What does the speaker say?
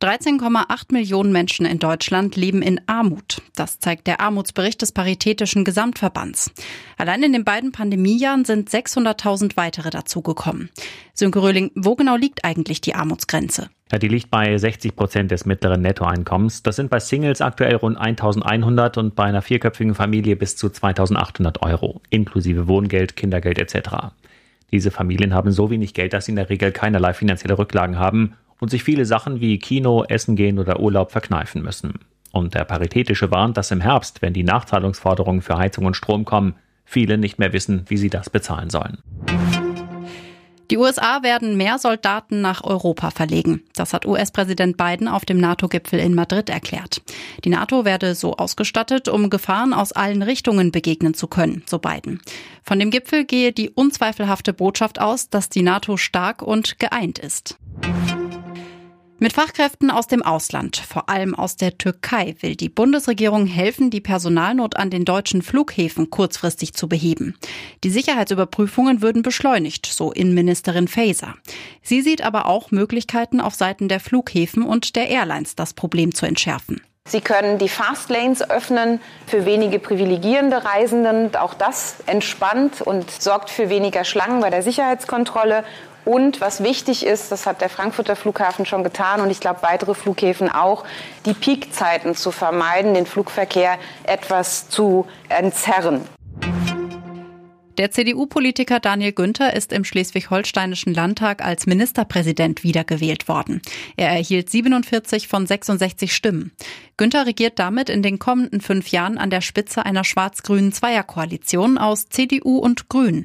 13,8 Millionen Menschen in Deutschland leben in Armut. Das zeigt der Armutsbericht des Paritätischen Gesamtverbands. Allein in den beiden Pandemiejahren sind 600.000 weitere dazugekommen. Sönke Röhling, wo genau liegt eigentlich die Armutsgrenze? Ja, die liegt bei 60 Prozent des mittleren Nettoeinkommens. Das sind bei Singles aktuell rund 1100 und bei einer vierköpfigen Familie bis zu 2800 Euro, inklusive Wohngeld, Kindergeld etc. Diese Familien haben so wenig Geld, dass sie in der Regel keinerlei finanzielle Rücklagen haben und sich viele Sachen wie Kino, Essen gehen oder Urlaub verkneifen müssen. Und der Paritätische warnt, dass im Herbst, wenn die Nachzahlungsforderungen für Heizung und Strom kommen, viele nicht mehr wissen, wie sie das bezahlen sollen. Die USA werden mehr Soldaten nach Europa verlegen. Das hat US-Präsident Biden auf dem NATO-Gipfel in Madrid erklärt. Die NATO werde so ausgestattet, um Gefahren aus allen Richtungen begegnen zu können, so Biden. Von dem Gipfel gehe die unzweifelhafte Botschaft aus, dass die NATO stark und geeint ist. Mit Fachkräften aus dem Ausland, vor allem aus der Türkei, will die Bundesregierung helfen, die Personalnot an den deutschen Flughäfen kurzfristig zu beheben. Die Sicherheitsüberprüfungen würden beschleunigt, so Innenministerin Faeser. Sie sieht aber auch Möglichkeiten auf Seiten der Flughäfen und der Airlines, das Problem zu entschärfen. Sie können die Fastlanes öffnen für wenige privilegierende Reisenden. Auch das entspannt und sorgt für weniger Schlangen bei der Sicherheitskontrolle. Und was wichtig ist, das hat der Frankfurter Flughafen schon getan und ich glaube weitere Flughäfen auch, die Peakzeiten zu vermeiden, den Flugverkehr etwas zu entzerren. Der CDU-Politiker Daniel Günther ist im Schleswig-Holsteinischen Landtag als Ministerpräsident wiedergewählt worden. Er erhielt 47 von 66 Stimmen. Günther regiert damit in den kommenden fünf Jahren an der Spitze einer schwarz-grünen Zweierkoalition aus CDU und Grünen.